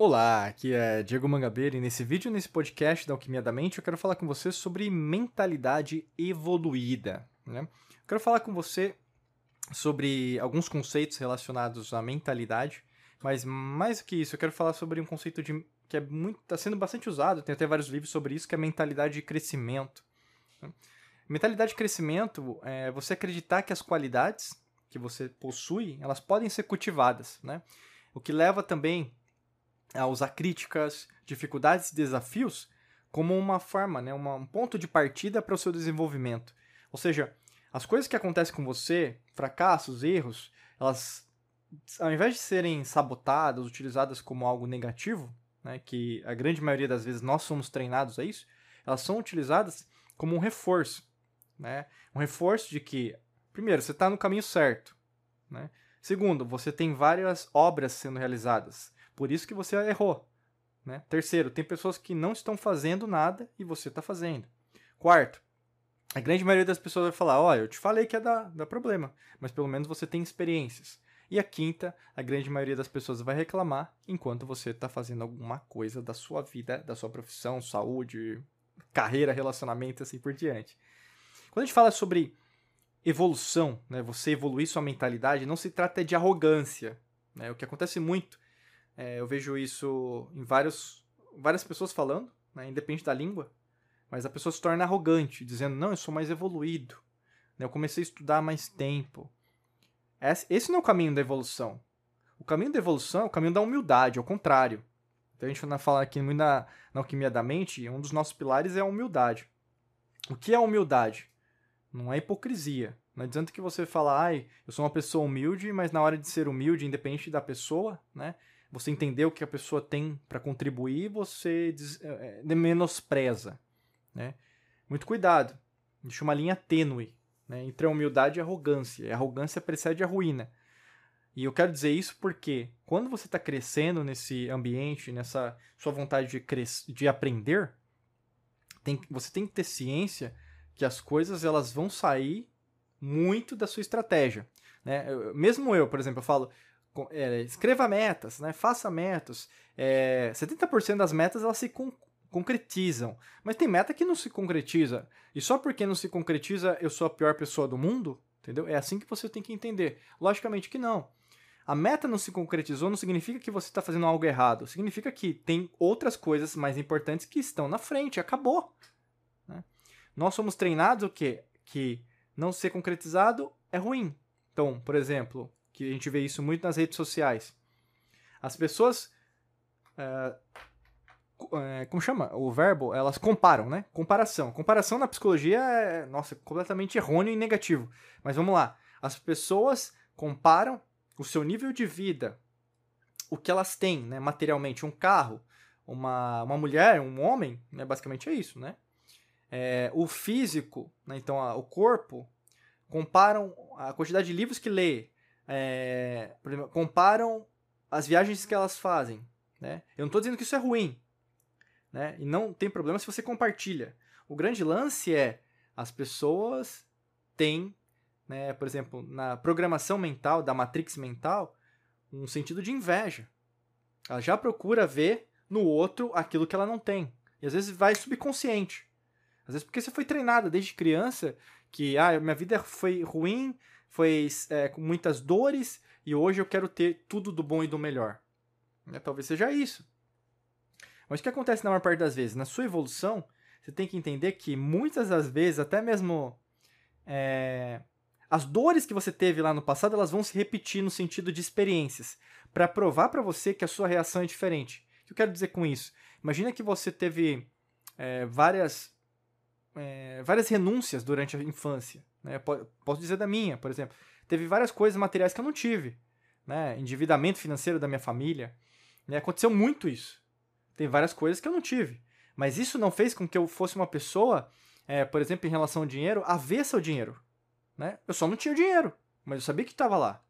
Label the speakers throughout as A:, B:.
A: Olá, aqui é Diego Mangabeira e nesse vídeo, nesse podcast da Alquimia da Mente, eu quero falar com você sobre mentalidade evoluída. Né? Eu quero falar com você sobre alguns conceitos relacionados à mentalidade, mas mais do que isso, eu quero falar sobre um conceito de, que é está sendo bastante usado, tem até vários livros sobre isso, que é a mentalidade de crescimento. Né? Mentalidade de crescimento é você acreditar que as qualidades que você possui, elas podem ser cultivadas, né? O que leva também a usar críticas, dificuldades e desafios como uma forma, né, uma, um ponto de partida para o seu desenvolvimento. Ou seja, as coisas que acontecem com você, fracassos, erros, elas, ao invés de serem sabotadas, utilizadas como algo negativo, né, que a grande maioria das vezes nós somos treinados a isso, elas são utilizadas como um reforço. Né? Um reforço de que, primeiro, você está no caminho certo. Né? Segundo, você tem várias obras sendo realizadas. Por isso que você errou. Né? Terceiro, tem pessoas que não estão fazendo nada e você está fazendo. Quarto, a grande maioria das pessoas vai falar: olha, eu te falei que ia dar, dar problema, mas pelo menos você tem experiências. E a quinta, a grande maioria das pessoas vai reclamar enquanto você está fazendo alguma coisa da sua vida, da sua profissão, saúde, carreira, relacionamento, assim por diante. Quando a gente fala sobre evolução, né, você evoluir sua mentalidade, não se trata de arrogância. Né? O que acontece muito, é, eu vejo isso em vários, várias pessoas falando, né, independente da língua, mas a pessoa se torna arrogante, dizendo, não, eu sou mais evoluído, né, eu comecei a estudar há mais tempo. Esse não é o caminho da evolução. O caminho da evolução é o caminho da humildade, ao contrário. Então a gente vai falar aqui muito na, na alquimia da mente, um dos nossos pilares é a humildade. O que é humildade? Não é hipocrisia. Não adianta que você fala, ai, eu sou uma pessoa humilde, mas na hora de ser humilde, independente da pessoa, né? Você entender o que a pessoa tem para contribuir, você des, é, menospreza, né? Muito cuidado. Deixa uma linha tênue né, entre a humildade e a arrogância. A arrogância precede a ruína. E eu quero dizer isso porque quando você está crescendo nesse ambiente, nessa sua vontade de, de aprender, tem, você tem que ter ciência que as coisas elas vão sair muito da sua estratégia. Né? Eu, mesmo eu, por exemplo, eu falo, é, escreva metas, né? faça metas. É, 70% das metas elas se con concretizam, mas tem meta que não se concretiza. E só porque não se concretiza eu sou a pior pessoa do mundo? Entendeu? É assim que você tem que entender. Logicamente que não. A meta não se concretizou não significa que você está fazendo algo errado. Significa que tem outras coisas mais importantes que estão na frente. Acabou. Nós somos treinados o quê? Que não ser concretizado é ruim. Então, por exemplo, que a gente vê isso muito nas redes sociais. As pessoas. É, é, como chama? O verbo, elas comparam, né? Comparação. Comparação na psicologia é, nossa, completamente errôneo e negativo. Mas vamos lá. As pessoas comparam o seu nível de vida, o que elas têm, né, materialmente, um carro, uma, uma mulher, um homem, né, basicamente é isso, né? é, o físico, né, então a, o corpo, comparam a quantidade de livros que lê, é, exemplo, comparam as viagens que elas fazem. Né? Eu não estou dizendo que isso é ruim. Né? E não tem problema se você compartilha. O grande lance é as pessoas têm, né, por exemplo, na programação mental, da matrix mental, um sentido de inveja. Ela já procura ver no outro aquilo que ela não tem. E às vezes vai subconsciente. Às vezes porque você foi treinada desde criança que, ah, minha vida foi ruim, foi é, com muitas dores e hoje eu quero ter tudo do bom e do melhor. É, talvez seja isso. Mas o que acontece na maior parte das vezes? Na sua evolução, você tem que entender que muitas das vezes, até mesmo é, as dores que você teve lá no passado, elas vão se repetir no sentido de experiências, para provar para você que a sua reação é diferente. O que eu quero dizer com isso? Imagina que você teve é, várias é, várias renúncias durante a infância. Né? Posso dizer da minha, por exemplo. Teve várias coisas materiais que eu não tive. Né? Endividamento financeiro da minha família. Né? Aconteceu muito isso. Tem várias coisas que eu não tive. Mas isso não fez com que eu fosse uma pessoa, é, por exemplo, em relação ao dinheiro, avessa ao dinheiro. Né? Eu só não tinha dinheiro, mas eu sabia que estava lá.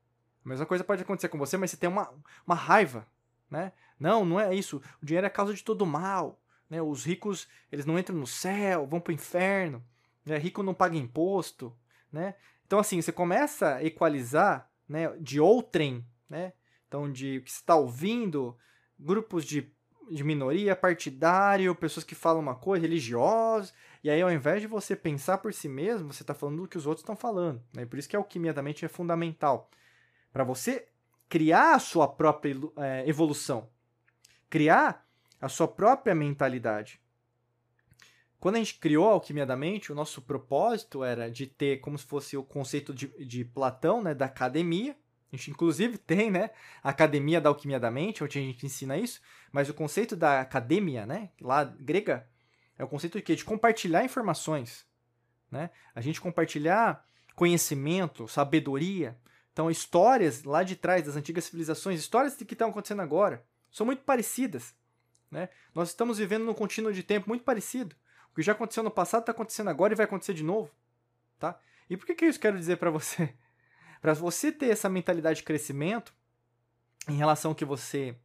A: A mesma coisa pode acontecer com você, mas você tem uma, uma raiva. Né? Não, não é isso. O dinheiro é a causa de todo mal. Né? Os ricos eles não entram no céu, vão para o inferno. Né? Rico não paga imposto. Né? Então, assim, você começa a equalizar né, de outrem, né? então de que está ouvindo, grupos de, de minoria, partidário, pessoas que falam uma coisa, religiosos, e aí ao invés de você pensar por si mesmo, você está falando do que os outros estão falando. Né? Por isso que a alquimia da mente é fundamental. Para você criar a sua própria é, evolução, criar a sua própria mentalidade. Quando a gente criou a alquimia da mente, o nosso propósito era de ter como se fosse o conceito de, de Platão, né, da academia. A gente, inclusive, tem né, a academia da alquimia da mente, onde a gente ensina isso. Mas o conceito da academia, né, lá grega, é o conceito de quê? De compartilhar informações. Né? A gente compartilhar conhecimento, sabedoria. Então, histórias lá de trás das antigas civilizações, histórias que estão acontecendo agora, são muito parecidas. Né? Nós estamos vivendo num contínuo de tempo muito parecido. O que já aconteceu no passado está acontecendo agora e vai acontecer de novo. Tá? E por que, que eu isso quero dizer para você? para você ter essa mentalidade de crescimento em relação ao que você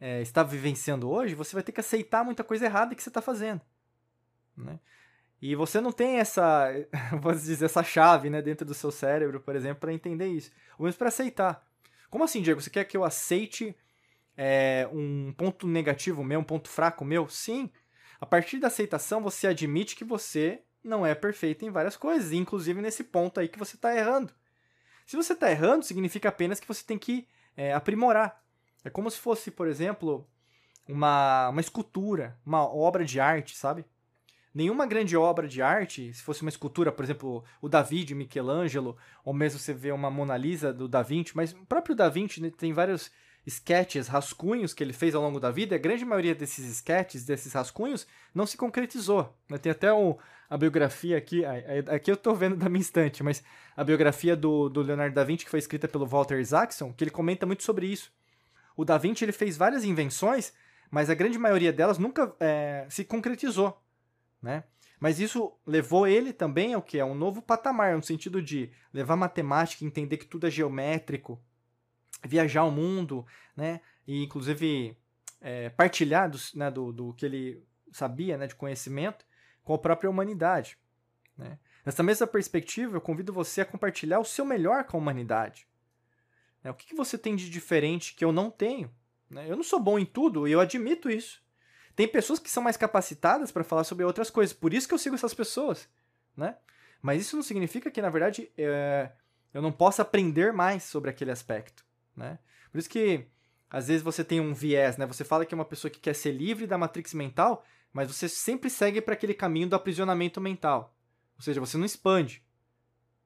A: é, está vivenciando hoje, você vai ter que aceitar muita coisa errada que você está fazendo. Né? E você não tem essa, vou dizer, essa chave né, dentro do seu cérebro, por exemplo, para entender isso. Ou mesmo para aceitar. Como assim, Diego? Você quer que eu aceite é, um ponto negativo meu, um ponto fraco meu? Sim. A partir da aceitação, você admite que você não é perfeito em várias coisas, inclusive nesse ponto aí que você está errando. Se você está errando, significa apenas que você tem que é, aprimorar. É como se fosse, por exemplo, uma, uma escultura, uma obra de arte, sabe? Nenhuma grande obra de arte, se fosse uma escultura, por exemplo, o Davi de Michelangelo, ou mesmo você vê uma Mona Lisa do Da Vinci, mas o próprio Da Vinci né, tem vários sketches, rascunhos que ele fez ao longo da vida, a grande maioria desses sketches, desses rascunhos, não se concretizou. Tem até um, a biografia aqui, aqui eu estou vendo da minha estante, mas a biografia do, do Leonardo da Vinci, que foi escrita pelo Walter Isaacson, que ele comenta muito sobre isso. O da Vinci ele fez várias invenções, mas a grande maioria delas nunca é, se concretizou. Né? Mas isso levou ele também ao que? A um novo patamar, no sentido de levar matemática, entender que tudo é geométrico, viajar o mundo, né? E inclusive é, partilhar do, né, do, do, que ele sabia, né, de conhecimento, com a própria humanidade. Né? Nessa mesma perspectiva, eu convido você a compartilhar o seu melhor com a humanidade. Né? O que, que você tem de diferente que eu não tenho? Né? Eu não sou bom em tudo e eu admito isso. Tem pessoas que são mais capacitadas para falar sobre outras coisas, por isso que eu sigo essas pessoas. Né? Mas isso não significa que, na verdade, é, eu não possa aprender mais sobre aquele aspecto né? Por isso que às vezes você tem um viés, né? Você fala que é uma pessoa que quer ser livre da matrix mental, mas você sempre segue para aquele caminho do aprisionamento mental. Ou seja, você não expande.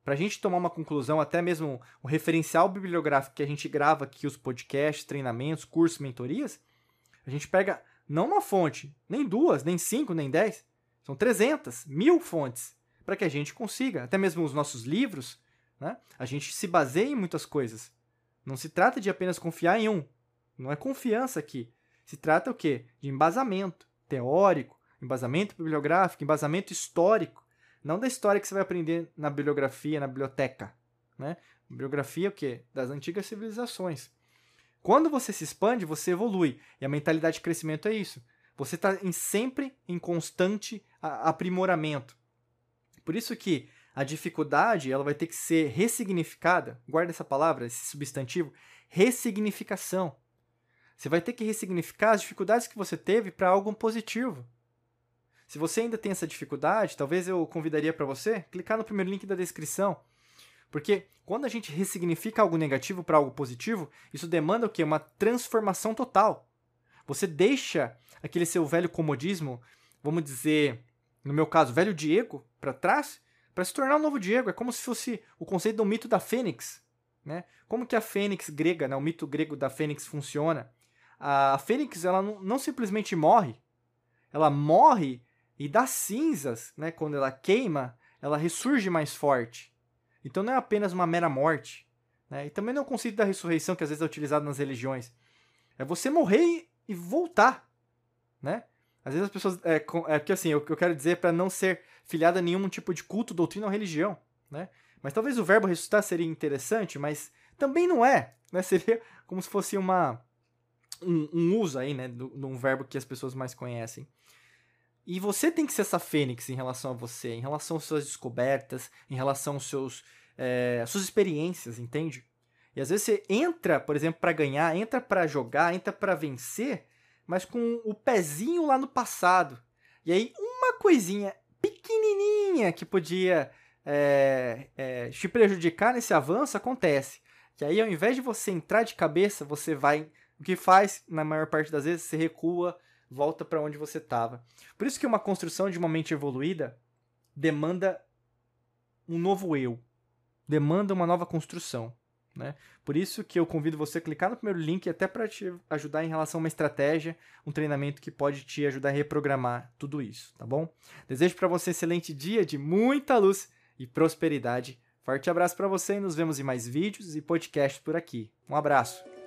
A: Para a gente tomar uma conclusão, até mesmo o referencial bibliográfico que a gente grava aqui, os podcasts, treinamentos, cursos, mentorias, a gente pega não uma fonte, nem duas, nem cinco, nem dez, são 300, mil fontes, para que a gente consiga, até mesmo os nossos livros, né? a gente se baseia em muitas coisas. Não se trata de apenas confiar em um. Não é confiança aqui. Se trata o quê? De embasamento teórico, embasamento bibliográfico, embasamento histórico. Não da história que você vai aprender na bibliografia, na biblioteca. Né? Bibliografia o quê? Das antigas civilizações. Quando você se expande, você evolui. E a mentalidade de crescimento é isso. Você está sempre em constante aprimoramento. Por isso que a dificuldade ela vai ter que ser ressignificada. Guarda essa palavra, esse substantivo, ressignificação. Você vai ter que ressignificar as dificuldades que você teve para algo positivo. Se você ainda tem essa dificuldade, talvez eu convidaria para você clicar no primeiro link da descrição. Porque quando a gente ressignifica algo negativo para algo positivo, isso demanda o quê? Uma transformação total. Você deixa aquele seu velho comodismo, vamos dizer, no meu caso, velho Diego, para trás para se tornar um novo Diego. É como se fosse o conceito do mito da fênix. Né? Como que a fênix grega, né, o mito grego da fênix funciona? A fênix ela não, não simplesmente morre, ela morre e das cinzas, né, quando ela queima, ela ressurge mais forte. Então não é apenas uma mera morte. Né? E também não é o conceito da ressurreição que às vezes é utilizado nas religiões. É você morrer e voltar. Né? Às vezes as pessoas. É, é porque assim, eu quero dizer para não ser filiado a nenhum tipo de culto, doutrina ou religião. Né? Mas talvez o verbo ressuscitar seria interessante, mas também não é. Né? Seria como se fosse uma. Um, um uso aí, né? De um verbo que as pessoas mais conhecem. E você tem que ser essa fênix em relação a você, em relação às suas descobertas, em relação às seus, é, suas experiências, entende? E às vezes você entra, por exemplo, para ganhar, entra para jogar, entra para vencer, mas com o pezinho lá no passado. E aí uma coisinha pequenininha que podia é, é, te prejudicar nesse avanço acontece. Que aí ao invés de você entrar de cabeça, você vai. O que faz, na maior parte das vezes, você recua, volta para onde você estava. Por isso que uma construção de uma mente evoluída demanda um novo eu, demanda uma nova construção. Né? Por isso que eu convido você a clicar no primeiro link até para te ajudar em relação a uma estratégia, um treinamento que pode te ajudar a reprogramar tudo isso, tá bom? Desejo para você um excelente dia de muita luz e prosperidade. Forte abraço para você e nos vemos em mais vídeos e podcasts por aqui. Um abraço.